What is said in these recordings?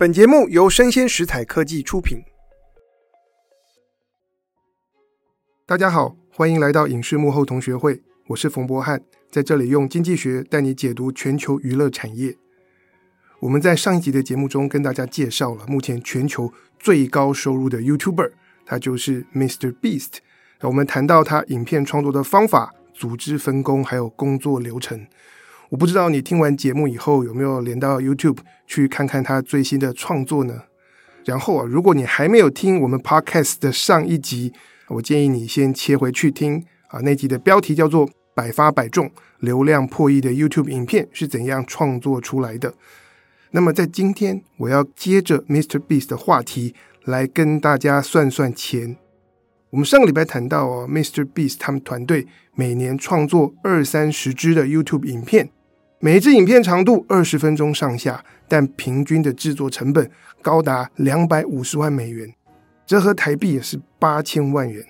本节目由生鲜食材科技出品。大家好，欢迎来到影视幕后同学会，我是冯博翰，在这里用经济学带你解读全球娱乐产业。我们在上一集的节目中跟大家介绍了目前全球最高收入的 YouTuber，他就是 Mr. Beast。我们谈到他影片创作的方法、组织分工，还有工作流程。我不知道你听完节目以后有没有连到 YouTube 去看看他最新的创作呢？然后啊，如果你还没有听我们 Podcast 的上一集，我建议你先切回去听啊。那集的标题叫做《百发百中，流量破亿的 YouTube 影片是怎样创作出来的》。那么在今天，我要接着 Mr. Beast 的话题来跟大家算算钱。我们上个礼拜谈到哦，Mr. Beast 他们团队每年创作二三十支的 YouTube 影片。每支影片长度二十分钟上下，但平均的制作成本高达两百五十万美元，折合台币也是八千万元。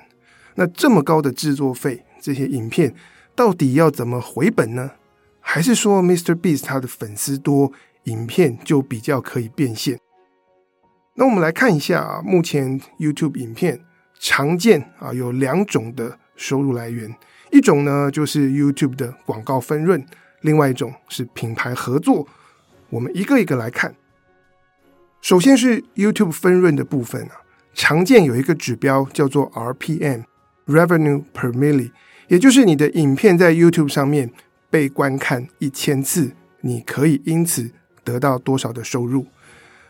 那这么高的制作费，这些影片到底要怎么回本呢？还是说 Mr. Beast 他的粉丝多，影片就比较可以变现？那我们来看一下啊，目前 YouTube 影片常见啊有两种的收入来源，一种呢就是 YouTube 的广告分润。另外一种是品牌合作，我们一个一个来看。首先是 YouTube 分润的部分啊，常见有一个指标叫做 RPM（Revenue per Milli），也就是你的影片在 YouTube 上面被观看一千次，你可以因此得到多少的收入。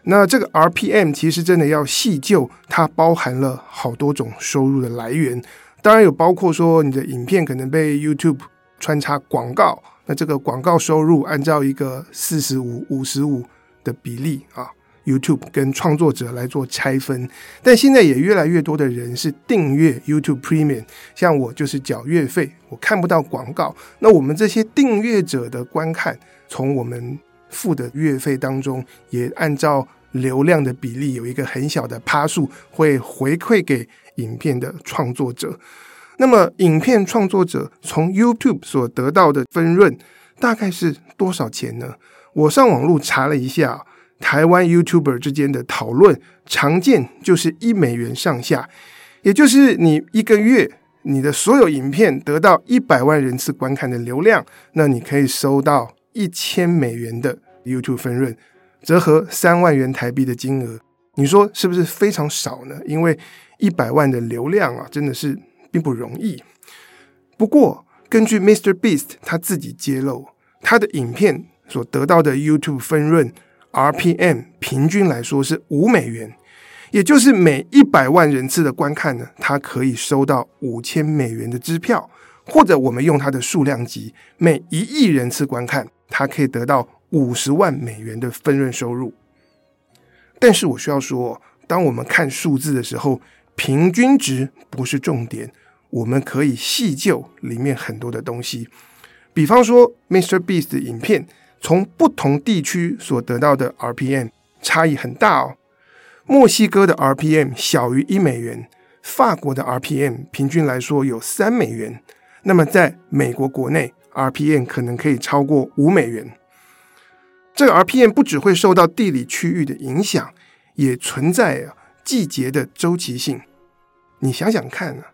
那这个 RPM 其实真的要细究，它包含了好多种收入的来源，当然有包括说你的影片可能被 YouTube 穿插广告。那这个广告收入按照一个四十五五十五的比例啊，YouTube 跟创作者来做拆分。但现在也越来越多的人是订阅 YouTube Premium，像我就是缴月费，我看不到广告。那我们这些订阅者的观看，从我们付的月费当中，也按照流量的比例有一个很小的趴数会回馈给影片的创作者。那么，影片创作者从 YouTube 所得到的分润大概是多少钱呢？我上网路查了一下，台湾 YouTuber 之间的讨论常见就是一美元上下，也就是你一个月你的所有影片得到一百万人次观看的流量，那你可以收到一千美元的 YouTube 分润，折合三万元台币的金额。你说是不是非常少呢？因为一百万的流量啊，真的是。并不容易。不过，根据 Mr. Beast 他自己揭露，他的影片所得到的 YouTube 分润 RPM 平均来说是五美元，也就是每一百万人次的观看呢，他可以收到五千美元的支票，或者我们用它的数量级，每一亿人次观看，他可以得到五十万美元的分润收入。但是我需要说，当我们看数字的时候，平均值不是重点。我们可以细究里面很多的东西，比方说，Mr. Beast 的影片从不同地区所得到的 RPM 差异很大哦。墨西哥的 RPM 小于一美元，法国的 RPM 平均来说有三美元，那么在美国国内 RPM 可能可以超过五美元。这个 RPM 不只会受到地理区域的影响，也存在季节的周期性。你想想看啊。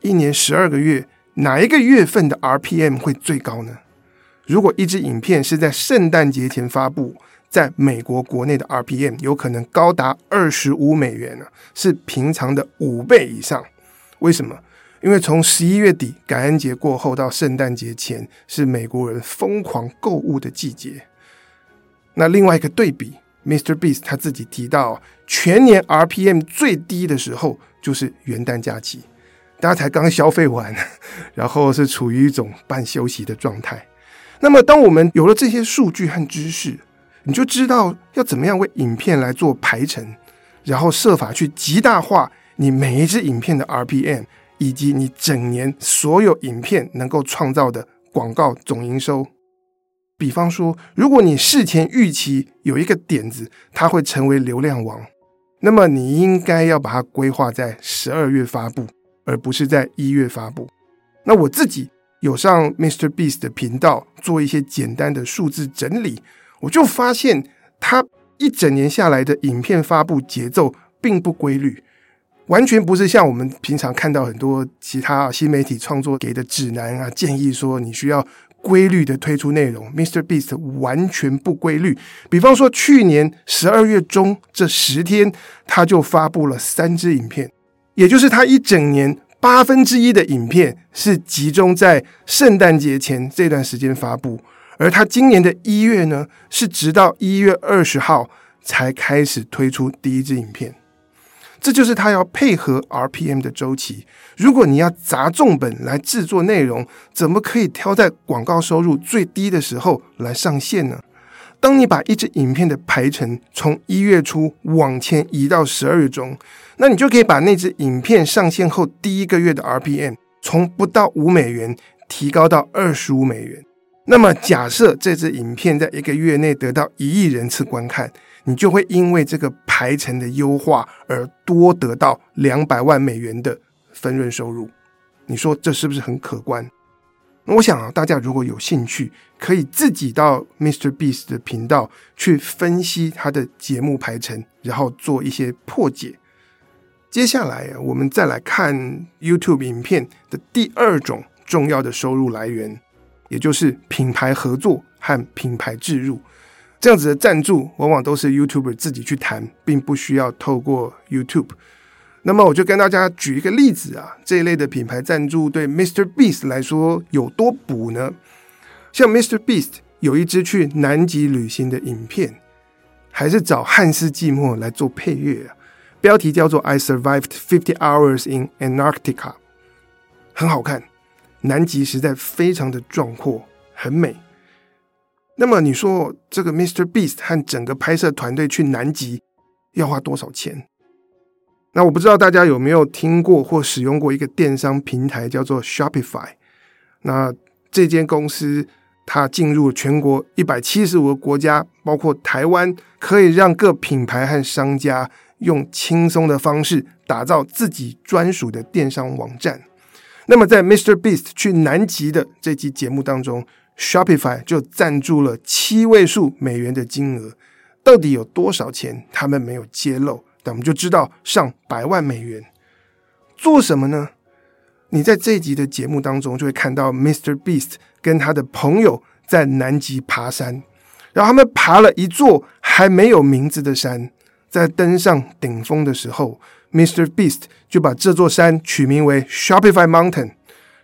一年十二个月，哪一个月份的 RPM 会最高呢？如果一支影片是在圣诞节前发布，在美国国内的 RPM 有可能高达二十五美元呢，是平常的五倍以上。为什么？因为从十一月底感恩节过后到圣诞节前，是美国人疯狂购物的季节。那另外一个对比，Mr. Beast 他自己提到，全年 RPM 最低的时候就是元旦假期。大家才刚消费完，然后是处于一种半休息的状态。那么，当我们有了这些数据和知识，你就知道要怎么样为影片来做排程，然后设法去极大化你每一支影片的 RPM，以及你整年所有影片能够创造的广告总营收。比方说，如果你事前预期有一个点子，它会成为流量王，那么你应该要把它规划在十二月发布。而不是在一月发布。那我自己有上 Mr. Beast 的频道做一些简单的数字整理，我就发现他一整年下来的影片发布节奏并不规律，完全不是像我们平常看到很多其他新媒体创作给的指南啊，建议说你需要规律的推出内容。Mr. Beast 完全不规律。比方说，去年十二月中这十天，他就发布了三支影片，也就是他一整年八分之一的影片是集中在圣诞节前这段时间发布。而他今年的一月呢，是直到一月二十号才开始推出第一支影片。这就是他要配合 RPM 的周期。如果你要砸重本来制作内容，怎么可以挑在广告收入最低的时候来上线呢？当你把一支影片的排程从一月初往前移到十二月中，那你就可以把那支影片上线后第一个月的 RPM 从不到五美元提高到二十五美元。那么，假设这支影片在一个月内得到一亿人次观看，你就会因为这个排程的优化而多得到两百万美元的分润收入。你说这是不是很可观？我想啊，大家如果有兴趣，可以自己到 Mr. Beast 的频道去分析他的节目排程，然后做一些破解。接下来，我们再来看 YouTube 影片的第二种重要的收入来源。也就是品牌合作和品牌置入，这样子的赞助往往都是 YouTuber 自己去谈，并不需要透过 YouTube。那么我就跟大家举一个例子啊，这一类的品牌赞助对 Mr. Beast 来说有多补呢？像 Mr. Beast 有一支去南极旅行的影片，还是找汉斯季默来做配乐啊，标题叫做 I Survived Fifty Hours in Antarctica，很好看。南极实在非常的壮阔，很美。那么你说这个 Mr. Beast 和整个拍摄团队去南极要花多少钱？那我不知道大家有没有听过或使用过一个电商平台叫做 Shopify。那这间公司它进入全国一百七十五个国家，包括台湾，可以让各品牌和商家用轻松的方式打造自己专属的电商网站。那么，在 Mr. Beast 去南极的这期节目当中，Shopify 就赞助了七位数美元的金额，到底有多少钱？他们没有揭露，我们就知道上百万美元。做什么呢？你在这一集的节目当中就会看到 Mr. Beast 跟他的朋友在南极爬山，然后他们爬了一座还没有名字的山，在登上顶峰的时候。Mr. Beast 就把这座山取名为 Shopify Mountain，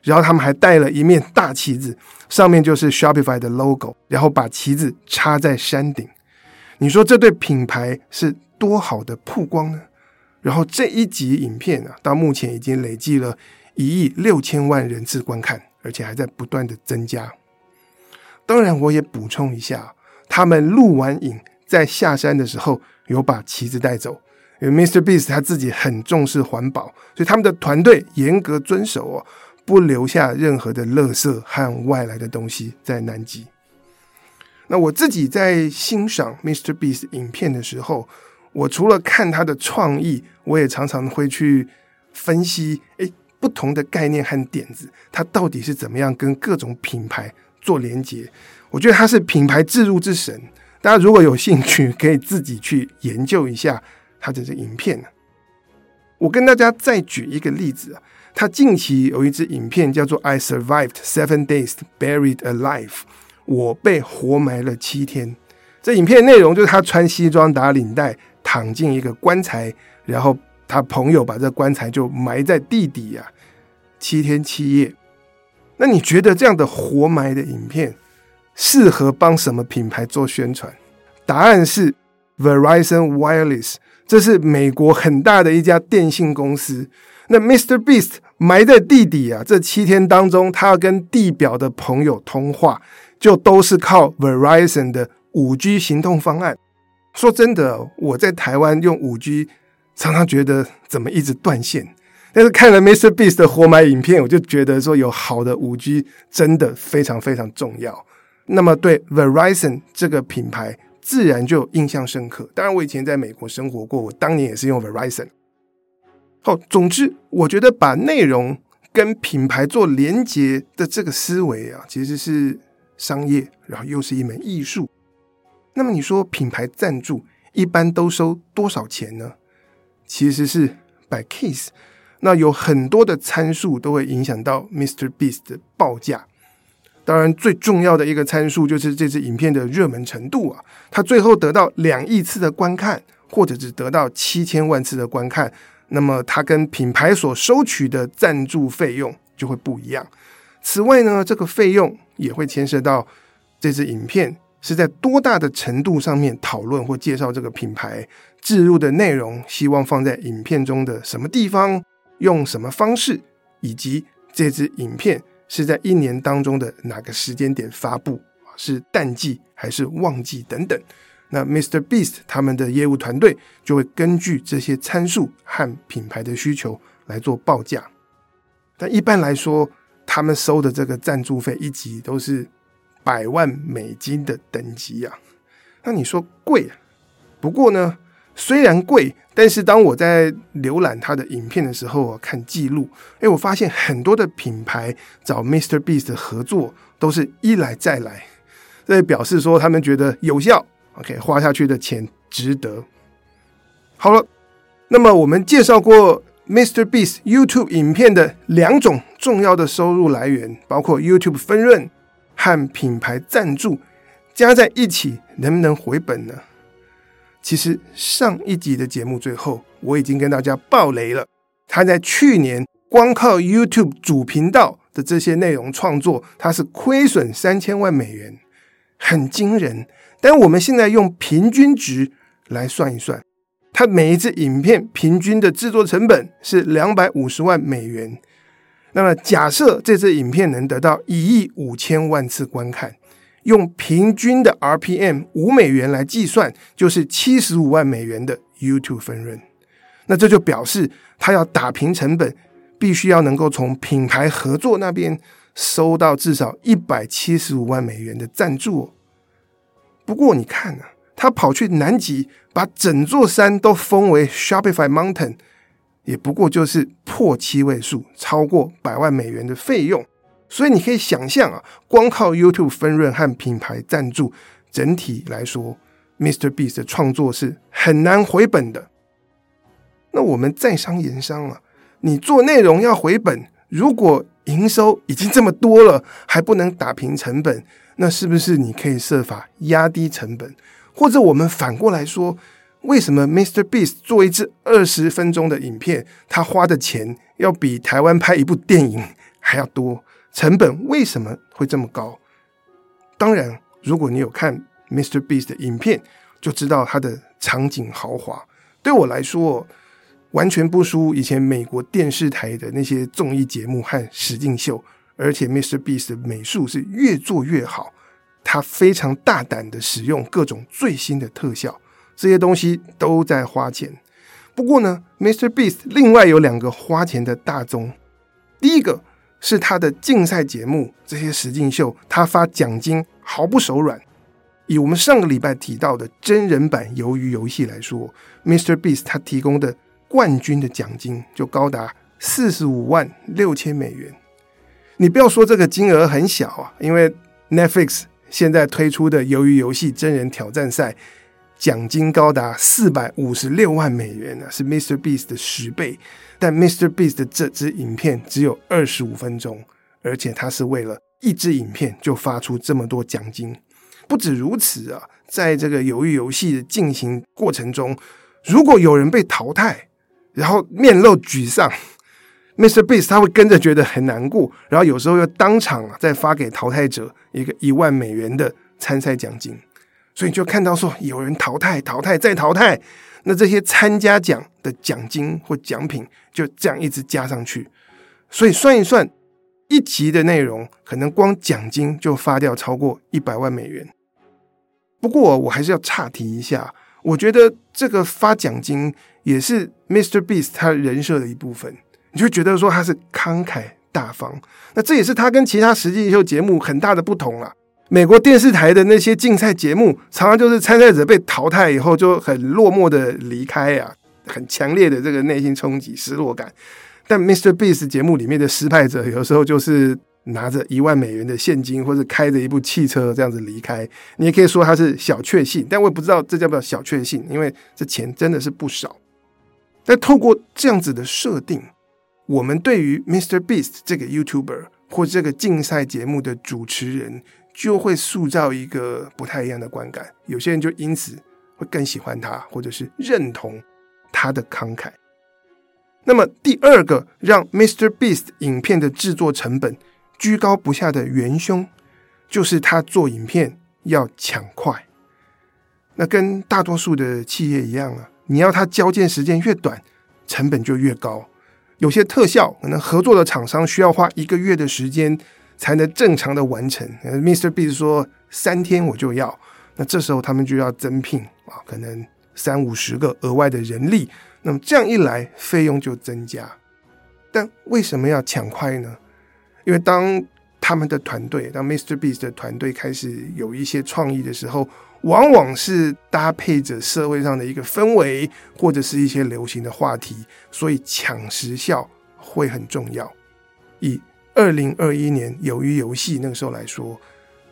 然后他们还带了一面大旗子，上面就是 Shopify 的 logo，然后把旗子插在山顶。你说这对品牌是多好的曝光呢？然后这一集影片啊，到目前已经累计了一亿六千万人次观看，而且还在不断的增加。当然，我也补充一下，他们录完影在下山的时候有把旗子带走。因为 Mr. Beast 他自己很重视环保，所以他们的团队严格遵守哦，不留下任何的垃圾和外来的东西在南极。那我自己在欣赏 Mr. Beast 影片的时候，我除了看他的创意，我也常常会去分析，诶，不同的概念和点子，他到底是怎么样跟各种品牌做连接？我觉得他是品牌置入之神。大家如果有兴趣，可以自己去研究一下。他这支影片，我跟大家再举一个例子啊，他近期有一支影片叫做《I Survived Seven Days Buried Alive》，我被活埋了七天。这影片内容就是他穿西装打领带躺进一个棺材，然后他朋友把这棺材就埋在地底啊，七天七夜。那你觉得这样的活埋的影片适合帮什么品牌做宣传？答案是 Verizon Wireless。这是美国很大的一家电信公司。那 Mr. Beast 埋在地底啊，这七天当中，他要跟地表的朋友通话，就都是靠 Verizon 的五 G 行动方案。说真的，我在台湾用五 G，常常觉得怎么一直断线。但是看了 Mr. Beast 的活埋影片，我就觉得说有好的五 G 真的非常非常重要。那么对 Verizon 这个品牌。自然就印象深刻。当然，我以前在美国生活过，我当年也是用 Verizon。好，总之，我觉得把内容跟品牌做连接的这个思维啊，其实是商业，然后又是一门艺术。那么你说品牌赞助一般都收多少钱呢？其实是 by case。那有很多的参数都会影响到 Mr. Beast 的报价。当然，最重要的一个参数就是这支影片的热门程度啊。它最后得到两亿次的观看，或者只得到七千万次的观看，那么它跟品牌所收取的赞助费用就会不一样。此外呢，这个费用也会牵涉到这支影片是在多大的程度上面讨论或介绍这个品牌，置入的内容希望放在影片中的什么地方，用什么方式，以及这支影片是在一年当中的哪个时间点发布，是淡季还是旺季等等。那 Mr. Beast 他们的业务团队就会根据这些参数和品牌的需求来做报价。但一般来说，他们收的这个赞助费一集都是百万美金的等级啊，那你说贵啊？不过呢，虽然贵，但是当我在浏览他的影片的时候，看记录，哎，我发现很多的品牌找 Mr. Beast 的合作都是一来再来，这表示说他们觉得有效，OK，花下去的钱值得。好了，那么我们介绍过。Mr. Beast YouTube 影片的两种重要的收入来源，包括 YouTube 分润和品牌赞助，加在一起能不能回本呢？其实上一集的节目最后，我已经跟大家爆雷了。他在去年光靠 YouTube 主频道的这些内容创作，他是亏损三千万美元，很惊人。但我们现在用平均值来算一算。它每一支影片平均的制作成本是两百五十万美元。那么，假设这支影片能得到一亿五千万次观看，用平均的 RPM 五美元来计算，就是七十五万美元的 YouTube 分润。那这就表示，他要打平成本，必须要能够从品牌合作那边收到至少一百七十五万美元的赞助。不过，你看呢、啊？他跑去南极，把整座山都封为 Shopify Mountain，也不过就是破七位数，超过百万美元的费用。所以你可以想象啊，光靠 YouTube 分润和品牌赞助，整体来说，Mr. Beast 的创作是很难回本的。那我们在商言商啊，你做内容要回本，如果营收已经这么多了，还不能打平成本，那是不是你可以设法压低成本？或者我们反过来说，为什么 Mr. Beast 做一支二十分钟的影片，他花的钱要比台湾拍一部电影还要多？成本为什么会这么高？当然，如果你有看 Mr. Beast 的影片，就知道他的场景豪华。对我来说，完全不输以前美国电视台的那些综艺节目和实境秀。而且 Mr. Beast 的美术是越做越好。他非常大胆的使用各种最新的特效，这些东西都在花钱。不过呢，Mr. Beast 另外有两个花钱的大宗。第一个是他的竞赛节目，这些实境秀，他发奖金毫不手软。以我们上个礼拜提到的真人版鱿鱼游戏来说，Mr. Beast 他提供的冠军的奖金就高达四十五万六千美元。你不要说这个金额很小啊，因为 Netflix。现在推出的《鱿鱼游戏》真人挑战赛，奖金高达四百五十六万美元呢，是 Mr. Beast 的十倍。但 Mr. Beast 的这支影片只有二十五分钟，而且他是为了一支影片就发出这么多奖金。不止如此啊，在这个《鱿鱼游戏》的进行过程中，如果有人被淘汰，然后面露沮丧。Mr. Beast 他会跟着觉得很难过，然后有时候又当场啊再发给淘汰者一个一万美元的参赛奖金，所以就看到说有人淘汰、淘汰再淘汰，那这些参加奖的奖金或奖品就这样一直加上去，所以算一算，一集的内容可能光奖金就发掉超过一百万美元。不过我还是要岔题一下，我觉得这个发奖金也是 Mr. Beast 他人设的一部分。你就觉得说他是慷慨大方，那这也是他跟其他实际秀节目很大的不同了。美国电视台的那些竞赛节目，常常就是参赛者被淘汰以后就很落寞的离开啊，很强烈的这个内心冲击、失落感。但 Mr. Beast 节目里面的失败者，有时候就是拿着一万美元的现金，或者开着一部汽车这样子离开。你也可以说他是小确幸，但我也不知道这叫不叫小确幸，因为这钱真的是不少。但透过这样子的设定，我们对于 Mr. Beast 这个 YouTuber 或这个竞赛节目的主持人，就会塑造一个不太一样的观感。有些人就因此会更喜欢他，或者是认同他的慷慨。那么第二个让 Mr. Beast 影片的制作成本居高不下的元凶，就是他做影片要抢快。那跟大多数的企业一样啊。你要他交件时间越短，成本就越高。有些特效可能合作的厂商需要花一个月的时间才能正常的完成。Mr. Beast 说三天我就要，那这时候他们就要增聘啊，可能三五十个额外的人力。那么这样一来，费用就增加。但为什么要抢快呢？因为当他们的团队，当 Mr. Beast 的团队开始有一些创意的时候，往往是搭配着社会上的一个氛围，或者是一些流行的话题，所以抢时效会很重要。以二零二一年鱿鱼游戏那个时候来说，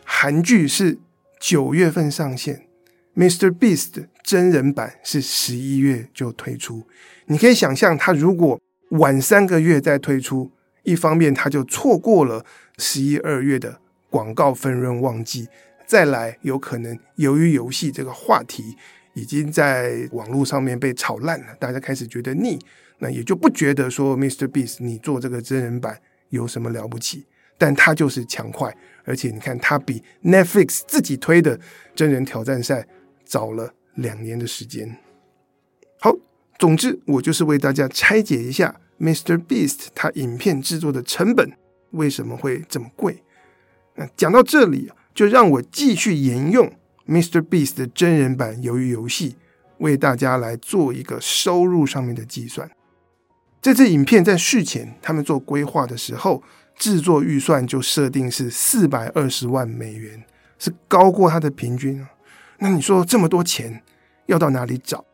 韩剧是九月份上线，Mr. Beast 真人版是十一月就推出。你可以想象，他如果晚三个月再推出，一方面他就错过了十一二月的广告分润旺季。再来，有可能由于游戏这个话题已经在网络上面被炒烂了，大家开始觉得腻，那也就不觉得说 Mr. Beast 你做这个真人版有什么了不起，但他就是强快，而且你看他比 Netflix 自己推的真人挑战赛早了两年的时间。好，总之我就是为大家拆解一下 Mr. Beast 他影片制作的成本为什么会这么贵。那讲到这里。就让我继续沿用 Mr. Beast 的真人版鱿鱼游戏，为大家来做一个收入上面的计算。这支影片在续前他们做规划的时候，制作预算就设定是四百二十万美元，是高过他的平均啊。那你说这么多钱要到哪里找？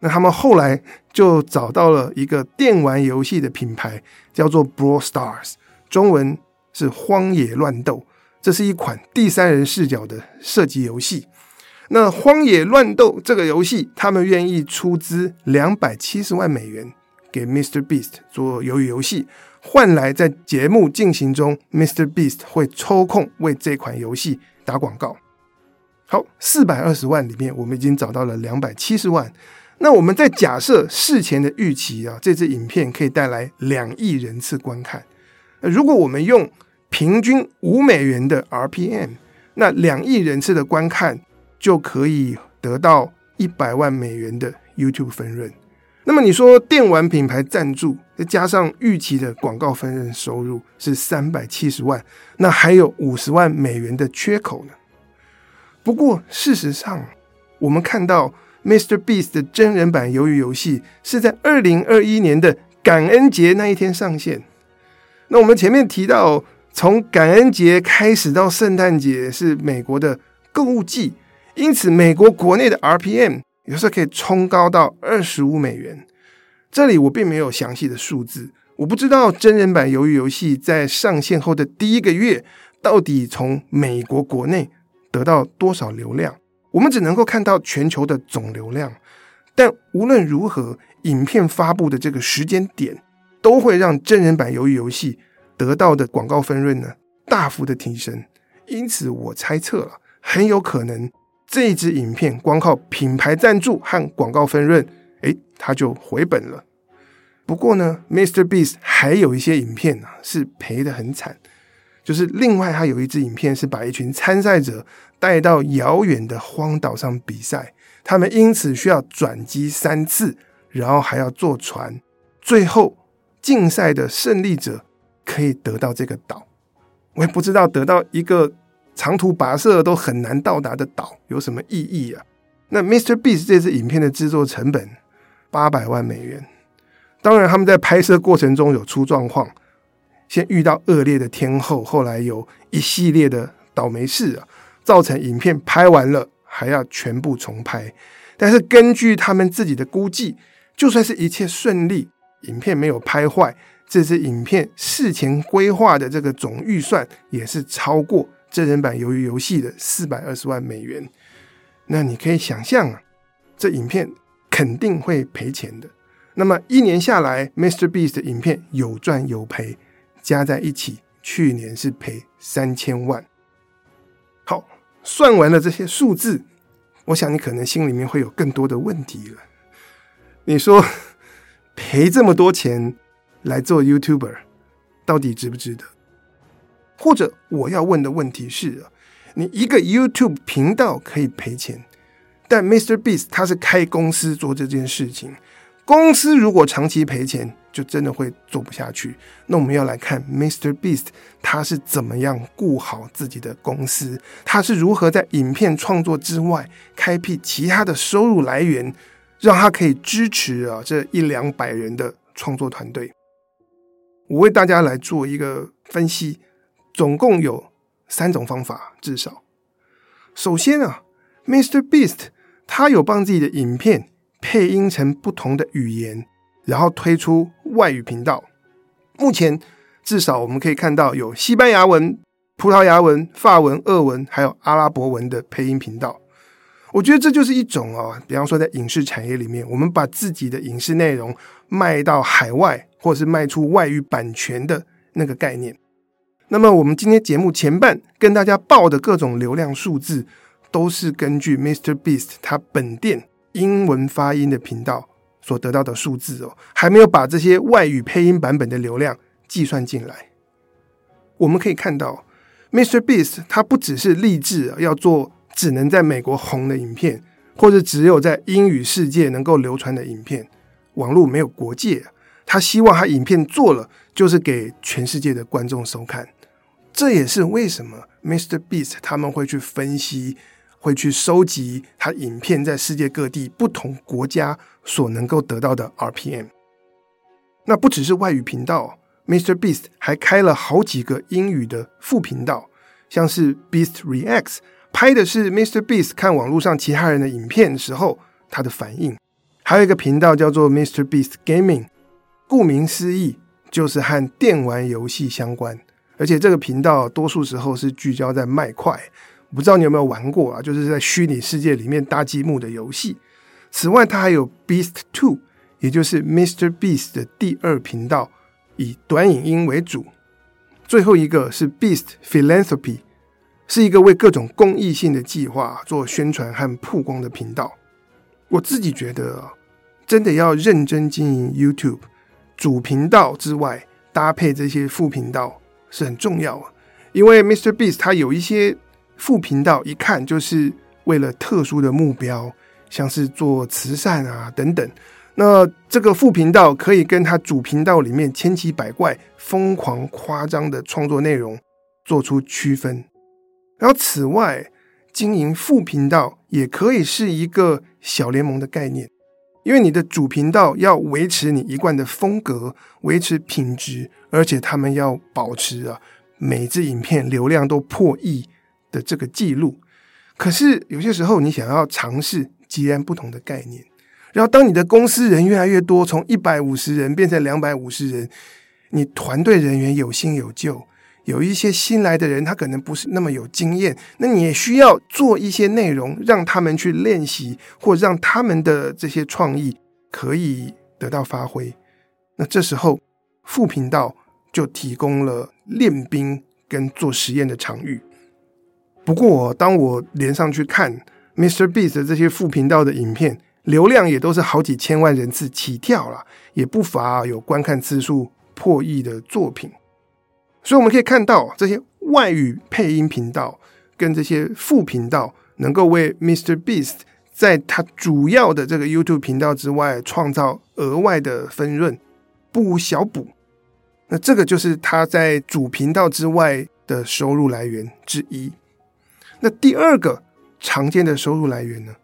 那他们后来就找到了一个电玩游戏的品牌，叫做 Brawl Stars，中文是荒野乱斗。这是一款第三人视角的射击游戏。那《荒野乱斗》这个游戏，他们愿意出资两百七十万美元给 Mr. Beast 做鱿鱼游戏，换来在节目进行中，Mr. Beast 会抽空为这款游戏打广告。好，四百二十万里面，我们已经找到了两百七十万。那我们在假设事前的预期啊，这支影片可以带来两亿人次观看。如果我们用平均五美元的 RPM，那两亿人次的观看就可以得到一百万美元的 YouTube 分润。那么你说电玩品牌赞助，再加上预期的广告分润收入是三百七十万，那还有五十万美元的缺口呢？不过事实上，我们看到 Mr. Beast 的真人版鱿鱼游戏是在二零二一年的感恩节那一天上线。那我们前面提到。从感恩节开始到圣诞节是美国的购物季，因此美国国内的 RPM 有时候可以冲高到二十五美元。这里我并没有详细的数字，我不知道真人版鱿鱼游戏在上线后的第一个月到底从美国国内得到多少流量。我们只能够看到全球的总流量，但无论如何，影片发布的这个时间点都会让真人版鱿鱼游戏。得到的广告分润呢，大幅的提升，因此我猜测了，很有可能这一支影片光靠品牌赞助和广告分润，诶，它就回本了。不过呢，Mr. Beast 还有一些影片啊是赔得很惨，就是另外他有一支影片是把一群参赛者带到遥远的荒岛上比赛，他们因此需要转机三次，然后还要坐船，最后竞赛的胜利者。可以得到这个岛，我也不知道得到一个长途跋涉都很难到达的岛有什么意义啊？那 Mr. Beast 这支影片的制作成本八百万美元，当然他们在拍摄过程中有出状况，先遇到恶劣的天候，后来有一系列的倒霉事啊，造成影片拍完了还要全部重拍。但是根据他们自己的估计，就算是一切顺利，影片没有拍坏。这支影片事前规划的这个总预算也是超过真人版鱿鱼游戏的四百二十万美元。那你可以想象啊，这影片肯定会赔钱的。那么一年下来，MrBeast 的影片有赚有赔，加在一起，去年是赔三千万。好，算完了这些数字，我想你可能心里面会有更多的问题了。你说 赔这么多钱来做 YouTuber，到底值不值得？或者我要问的问题是啊，你一个 YouTube 频道可以赔钱，但 MrBeast 他是开公司做这件事情。公司如果长期赔钱，就真的会做不下去。那我们要来看 MrBeast 他是怎么样顾好自己的公司，他是如何在影片创作之外开辟其他的收入来源，让他可以支持啊这一两百人的创作团队。我为大家来做一个分析，总共有三种方法，至少。首先啊，MrBeast 他有帮自己的影片。配音成不同的语言，然后推出外语频道。目前至少我们可以看到有西班牙文、葡萄牙文、法文、俄文，还有阿拉伯文的配音频道。我觉得这就是一种哦，比方说在影视产业里面，我们把自己的影视内容卖到海外，或是卖出外语版权的那个概念。那么我们今天节目前半跟大家报的各种流量数字，都是根据 MrBeast 他本店。英文发音的频道所得到的数字哦，还没有把这些外语配音版本的流量计算进来。我们可以看到，MrBeast 他不只是立志要做只能在美国红的影片，或者只有在英语世界能够流传的影片，网络没有国界。他希望他影片做了就是给全世界的观众收看。这也是为什么 MrBeast 他们会去分析。会去收集他影片在世界各地不同国家所能够得到的 RPM。那不只是外语频道，MrBeast 还开了好几个英语的副频道，像是 Beast Reacts，拍的是 MrBeast 看网络上其他人的影片时候他的反应。还有一个频道叫做 MrBeast Gaming，顾名思义就是和电玩游戏相关，而且这个频道多数时候是聚焦在卖块。不知道你有没有玩过啊？就是在虚拟世界里面搭积木的游戏。此外，它还有 Beast Two，也就是 MrBeast 的第二频道，以短影音为主。最后一个是 Beast Philanthropy，是一个为各种公益性的计划做宣传和曝光的频道。我自己觉得，真的要认真经营 YouTube，主频道之外搭配这些副频道是很重要啊。因为 MrBeast 它有一些。副频道一看就是为了特殊的目标，像是做慈善啊等等。那这个副频道可以跟他主频道里面千奇百怪、疯狂夸张的创作内容做出区分。然后此外，经营副频道也可以是一个小联盟的概念，因为你的主频道要维持你一贯的风格，维持品质，而且他们要保持啊每支影片流量都破亿。的这个记录，可是有些时候你想要尝试截然不同的概念，然后当你的公司人越来越多，从一百五十人变成两百五十人，你团队人员有新有旧，有一些新来的人他可能不是那么有经验，那你也需要做一些内容让他们去练习，或让他们的这些创意可以得到发挥。那这时候副频道就提供了练兵跟做实验的场域。不过，当我连上去看 MrBeast 这些副频道的影片，流量也都是好几千万人次起跳了，也不乏有观看次数破亿的作品。所以我们可以看到，这些外语配音频道跟这些副频道，能够为 MrBeast 在他主要的这个 YouTube 频道之外创造额外的分润，不无小补。那这个就是他在主频道之外的收入来源之一。那第二个常见的收入来源呢，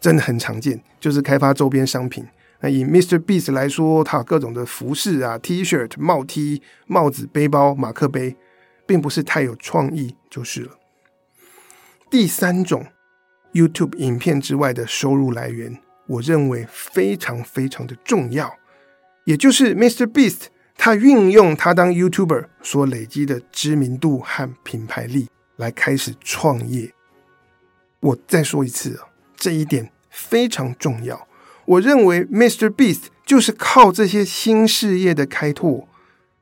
真的很常见，就是开发周边商品。那以 MrBeast 来说，他有各种的服饰啊、T-shirt、帽 T、帽子、背包、马克杯，并不是太有创意就是了。第三种 YouTube 影片之外的收入来源，我认为非常非常的重要，也就是 MrBeast 他运用他当 YouTuber 所累积的知名度和品牌力来开始创业。我再说一次啊，这一点非常重要。我认为 Mr. Beast 就是靠这些新事业的开拓，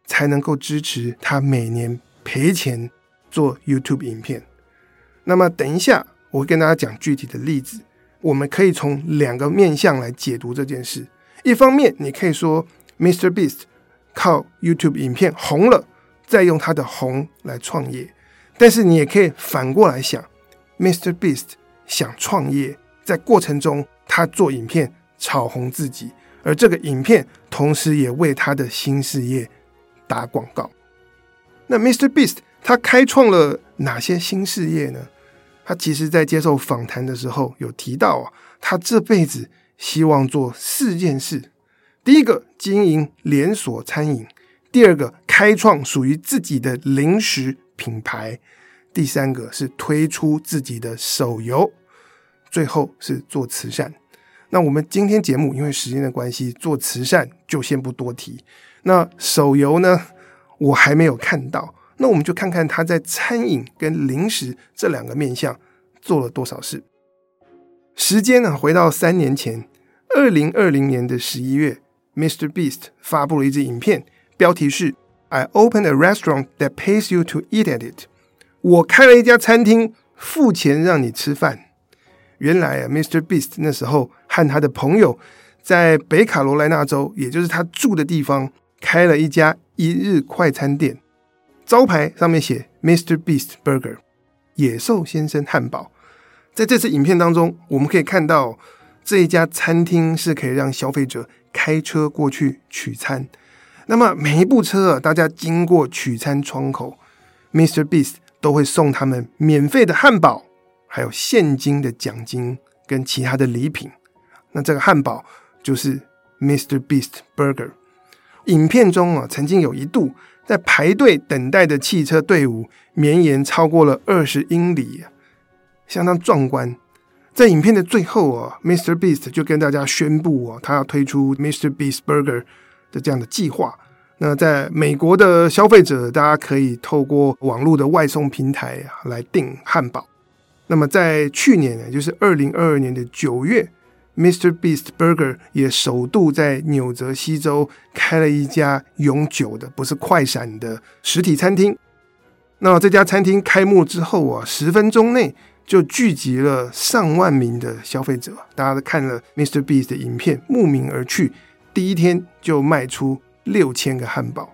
才能够支持他每年赔钱做 YouTube 影片。那么等一下，我会跟大家讲具体的例子。我们可以从两个面向来解读这件事。一方面，你可以说 Mr. Beast 靠 YouTube 影片红了，再用他的红来创业。但是你也可以反过来想，Mr. Beast 想创业，在过程中他做影片炒红自己，而这个影片同时也为他的新事业打广告。那 Mr. Beast 他开创了哪些新事业呢？他其实，在接受访谈的时候有提到啊，他这辈子。希望做四件事：第一个，经营连锁餐饮；第二个，开创属于自己的零食品牌；第三个是推出自己的手游；最后是做慈善。那我们今天节目因为时间的关系，做慈善就先不多提。那手游呢，我还没有看到。那我们就看看他在餐饮跟零食这两个面向做了多少事。时间呢，回到三年前，二零二零年的十一月，Mr. Beast 发布了一支影片，标题是 "I open a restaurant that pays you to eat at it"。我开了一家餐厅，付钱让你吃饭。原来啊，Mr. Beast 那时候和他的朋友在北卡罗来纳州，也就是他住的地方，开了一家一日快餐店，招牌上面写 Mr. Beast Burger，野兽先生汉堡。在这次影片当中，我们可以看到这一家餐厅是可以让消费者开车过去取餐。那么每一部车啊，大家经过取餐窗口，Mr. Beast 都会送他们免费的汉堡，还有现金的奖金跟其他的礼品。那这个汉堡就是 Mr. Beast Burger。影片中啊，曾经有一度在排队等待的汽车队伍绵延超过了二十英里。相当壮观。在影片的最后啊，Mr. Beast 就跟大家宣布啊，他要推出 Mr. Beast Burger 的这样的计划。那在美国的消费者，大家可以透过网络的外送平台啊来订汉堡。那么在去年，也就是二零二二年的九月，Mr. Beast Burger 也首度在纽泽西州开了一家永久的，不是快闪的实体餐厅。那这家餐厅开幕之后啊，十分钟内。就聚集了上万名的消费者，大家都看了 Mr. Beast 的影片，慕名而去。第一天就卖出六千个汉堡。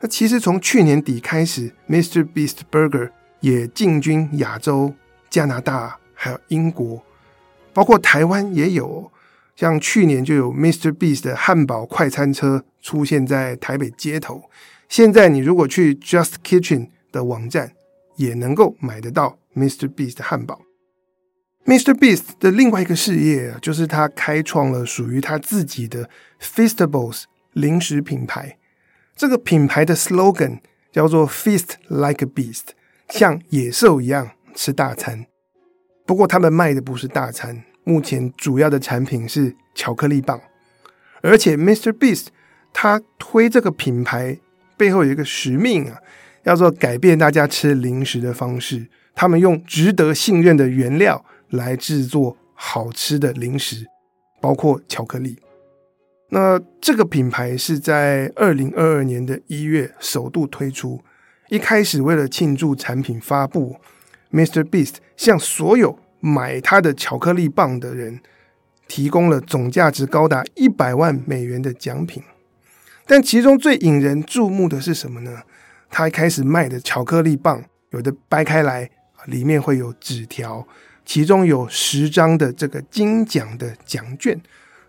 那其实从去年底开始，Mr. Beast Burger 也进军亚洲、加拿大，还有英国，包括台湾也有。像去年就有 Mr. Beast 的汉堡快餐车出现在台北街头。现在你如果去 Just Kitchen 的网站，也能够买得到。Mr. Beast 的汉堡，Mr. Beast 的另外一个事业就是他开创了属于他自己的 Festivals 零食品牌。这个品牌的 slogan 叫做 “Feast like a beast”，像野兽一样吃大餐。不过他们卖的不是大餐，目前主要的产品是巧克力棒。而且 Mr. Beast 他推这个品牌背后有一个使命啊，叫做改变大家吃零食的方式。他们用值得信任的原料来制作好吃的零食，包括巧克力。那这个品牌是在二零二二年的一月首度推出。一开始为了庆祝产品发布，Mr. Beast 向所有买他的巧克力棒的人提供了总价值高达一百万美元的奖品。但其中最引人注目的是什么呢？他一开始卖的巧克力棒有的掰开来。里面会有纸条，其中有十张的这个金奖的奖券，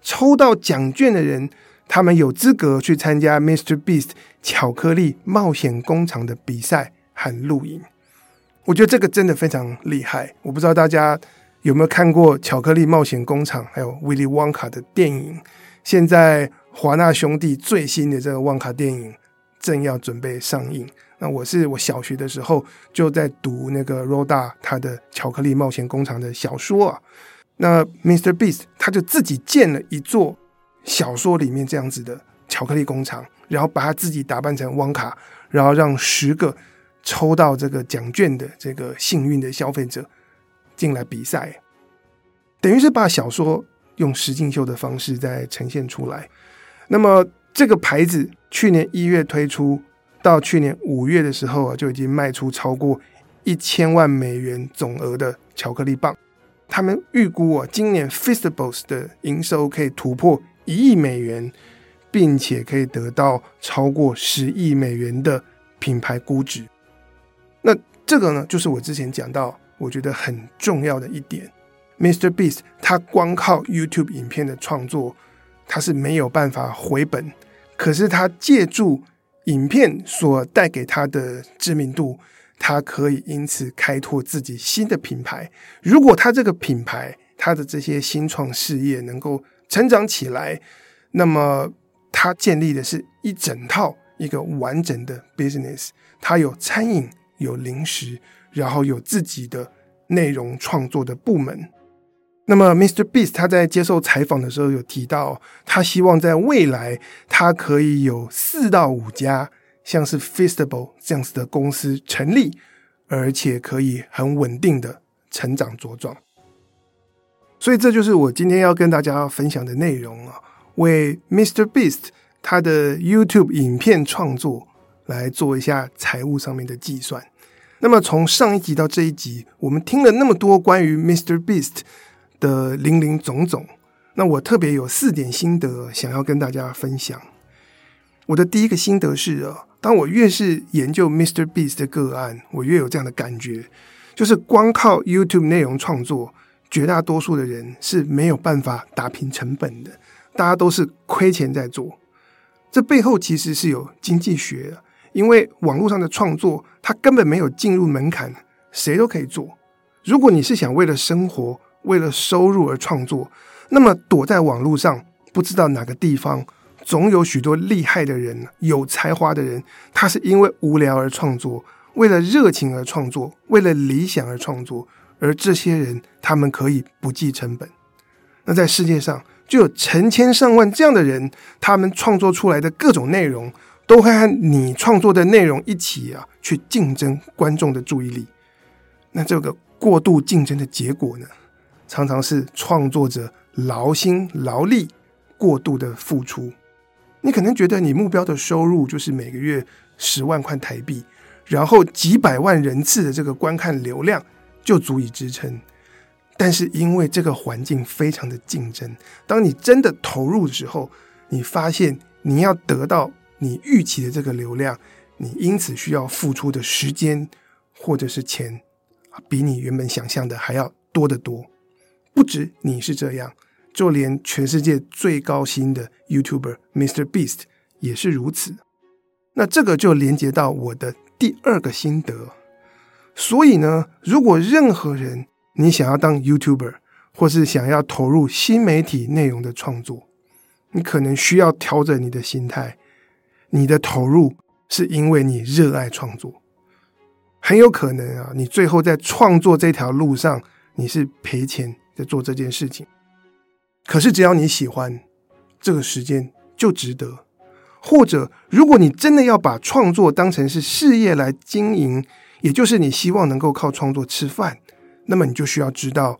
抽到奖券的人，他们有资格去参加 Mr. Beast 巧克力冒险工厂的比赛和录影。我觉得这个真的非常厉害。我不知道大家有没有看过《巧克力冒险工厂》还有 Willy Wonka 的电影？现在华纳兄弟最新的这个旺卡电影正要准备上映。那我是我小学的时候就在读那个 r o d a 他的《巧克力冒险工厂》的小说啊。那 Mr. Beast 他就自己建了一座小说里面这样子的巧克力工厂，然后把他自己打扮成旺卡，然后让十个抽到这个奖券的这个幸运的消费者进来比赛，等于是把小说用实境秀的方式再呈现出来。那么这个牌子去年一月推出，到去年五月的时候啊，就已经卖出超过一千万美元总额的巧克力棒。他们预估啊，今年 Festivals 的营收可以突破一亿美元，并且可以得到超过十亿美元的品牌估值。那这个呢，就是我之前讲到，我觉得很重要的一点，Mr. Beast 他光靠 YouTube 影片的创作，他是没有办法回本，可是他借助影片所带给他的知名度。他可以因此开拓自己新的品牌。如果他这个品牌，他的这些新创事业能够成长起来，那么他建立的是一整套一个完整的 business。他有餐饮，有零食，然后有自己的内容创作的部门。那么，Mr. Beast 他在接受采访的时候有提到，他希望在未来他可以有四到五家。像是 Festival 这样子的公司成立，而且可以很稳定的成长茁壮，所以这就是我今天要跟大家分享的内容啊，为 Mr. Beast 他的 YouTube 影片创作来做一下财务上面的计算。那么从上一集到这一集，我们听了那么多关于 Mr. Beast 的零零总总，那我特别有四点心得想要跟大家分享。我的第一个心得是啊。当我越是研究 Mr. Beast 的个案，我越有这样的感觉，就是光靠 YouTube 内容创作，绝大多数的人是没有办法打平成本的，大家都是亏钱在做。这背后其实是有经济学的，因为网络上的创作，它根本没有进入门槛，谁都可以做。如果你是想为了生活、为了收入而创作，那么躲在网络上，不知道哪个地方。总有许多厉害的人，有才华的人，他是因为无聊而创作，为了热情而创作，为了理想而创作。而这些人，他们可以不计成本。那在世界上就有成千上万这样的人，他们创作出来的各种内容，都会和你创作的内容一起啊，去竞争观众的注意力。那这个过度竞争的结果呢，常常是创作者劳心劳力过度的付出。你可能觉得你目标的收入就是每个月十万块台币，然后几百万人次的这个观看流量就足以支撑。但是因为这个环境非常的竞争，当你真的投入的时候，你发现你要得到你预期的这个流量，你因此需要付出的时间或者是钱，比你原本想象的还要多得多。不止你是这样。就连全世界最高薪的 YouTuber Mr. Beast 也是如此。那这个就连接到我的第二个心得。所以呢，如果任何人你想要当 YouTuber，或是想要投入新媒体内容的创作，你可能需要调整你的心态。你的投入是因为你热爱创作，很有可能啊，你最后在创作这条路上，你是赔钱在做这件事情。可是，只要你喜欢，这个时间就值得。或者，如果你真的要把创作当成是事业来经营，也就是你希望能够靠创作吃饭，那么你就需要知道，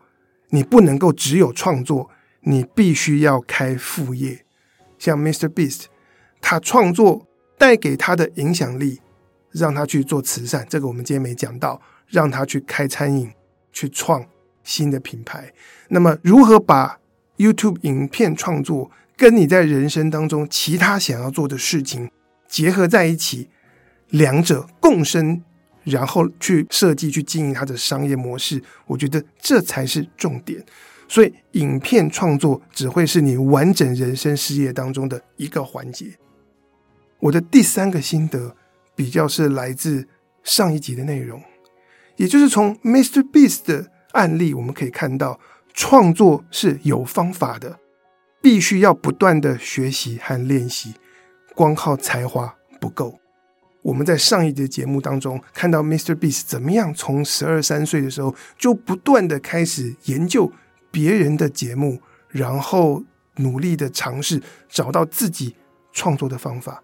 你不能够只有创作，你必须要开副业。像 Mr. Beast，他创作带给他的影响力，让他去做慈善，这个我们今天没讲到，让他去开餐饮，去创新的品牌。那么，如何把 YouTube 影片创作跟你在人生当中其他想要做的事情结合在一起，两者共生，然后去设计、去经营它的商业模式，我觉得这才是重点。所以，影片创作只会是你完整人生事业当中的一个环节。我的第三个心得比较是来自上一集的内容，也就是从 Mr. Beast 的案例，我们可以看到。创作是有方法的，必须要不断的学习和练习，光靠才华不够。我们在上一节节目当中看到 Mr. Beast 怎么样从十二三岁的时候就不断的开始研究别人的节目，然后努力的尝试找到自己创作的方法。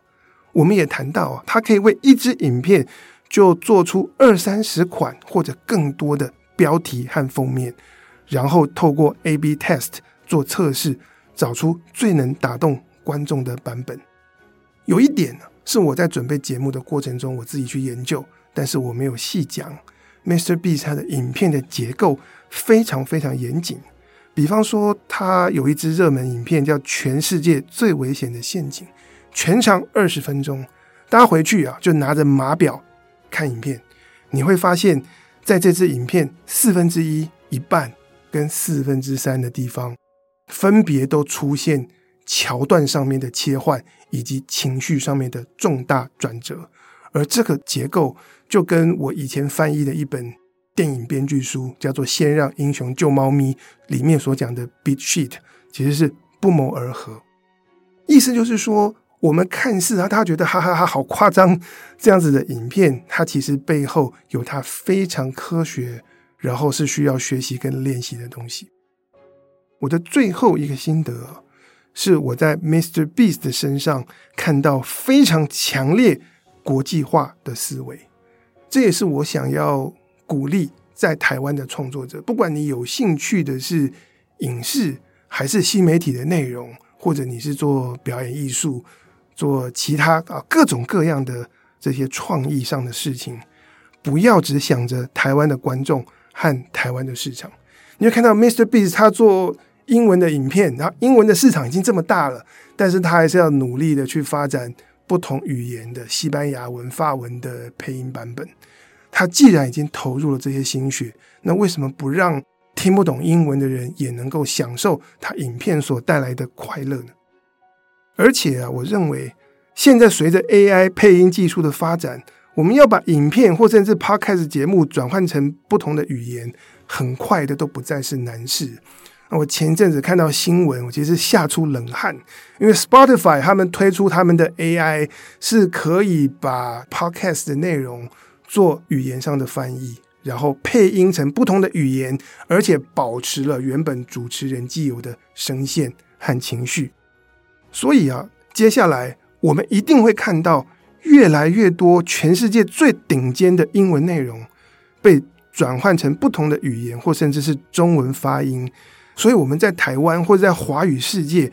我们也谈到啊，它可以为一支影片就做出二三十款或者更多的标题和封面，然后透过 A/B test 做测试，找出最能打动观众的版本。有一点，是我在准备节目的过程中，我自己去研究，但是我没有细讲。MrBeast 他的影片的结构非常非常严谨。比方说，他有一支热门影片叫《全世界最危险的陷阱》，全长二十分钟。大家回去啊，就拿着码表看影片，你会发现在这支影片四分之一、一半跟四分之三的地方，分别都出现桥段上面的切换以及情绪上面的重大转折，而这个结构。就跟我以前翻译的一本电影编剧书，叫做《先让英雄救猫咪》里面所讲的 beat sheet，其实是不谋而合。意思就是说，我们看似啊，他觉得哈哈哈好夸张这样子的影片，它其实背后有它非常科学，然后是需要学习跟练习的东西。我的最后一个心得是我在 Mr. Beast 的身上看到非常强烈国际化的思维。这也是我想要鼓励在台湾的创作者，不管你有兴趣的是影视还是新媒体的内容，或者你是做表演艺术、做其他啊各种各样的这些创意上的事情，不要只想着台湾的观众和台湾的市场。你会看到 MrBeast 他做英文的影片，然后英文的市场已经这么大了，但是他还是要努力的去发展。不同语言的西班牙文、法文的配音版本，他既然已经投入了这些心血，那为什么不让听不懂英文的人也能够享受他影片所带来的快乐呢？而且啊，我认为现在随着 AI 配音技术的发展，我们要把影片或甚至 Podcast 节目转换成不同的语言，很快的都不再是难事。我前阵子看到新闻，我其实吓出冷汗，因为 Spotify 他们推出他们的 AI 是可以把 Podcast 的内容做语言上的翻译，然后配音成不同的语言，而且保持了原本主持人既有的声线和情绪。所以啊，接下来我们一定会看到越来越多全世界最顶尖的英文内容被转换成不同的语言，或甚至是中文发音。所以我们在台湾或者在华语世界，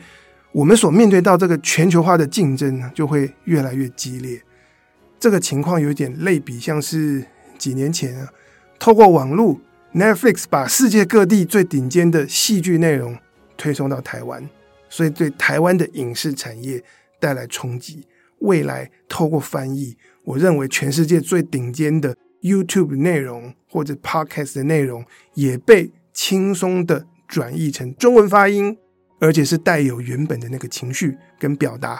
我们所面对到这个全球化的竞争呢，就会越来越激烈。这个情况有点类比，像是几年前啊，透过网络，Netflix 把世界各地最顶尖的戏剧内容推送到台湾，所以对台湾的影视产业带来冲击。未来透过翻译，我认为全世界最顶尖的 YouTube 内容或者 Podcast 的内容也被轻松的。转译成中文发音，而且是带有原本的那个情绪跟表达，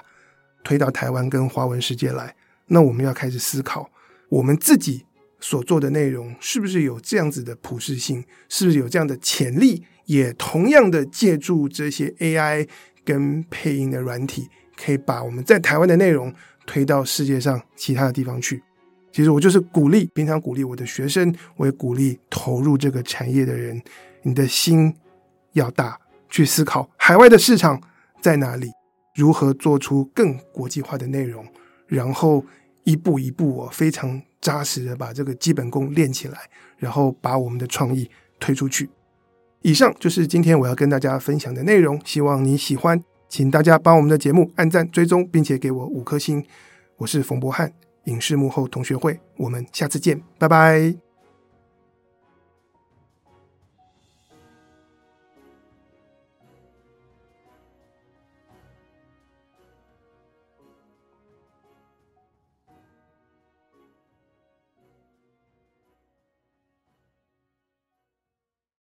推到台湾跟华文世界来。那我们要开始思考，我们自己所做的内容是不是有这样子的普适性，是不是有这样的潜力，也同样的借助这些 AI 跟配音的软体，可以把我们在台湾的内容推到世界上其他的地方去。其实我就是鼓励，平常鼓励我的学生，我也鼓励投入这个产业的人，你的心。要大，去思考海外的市场在哪里，如何做出更国际化的内容，然后一步一步我非常扎实的把这个基本功练起来，然后把我们的创意推出去。以上就是今天我要跟大家分享的内容，希望你喜欢，请大家帮我们的节目按赞、追踪，并且给我五颗星。我是冯博翰，影视幕后同学会，我们下次见，拜拜。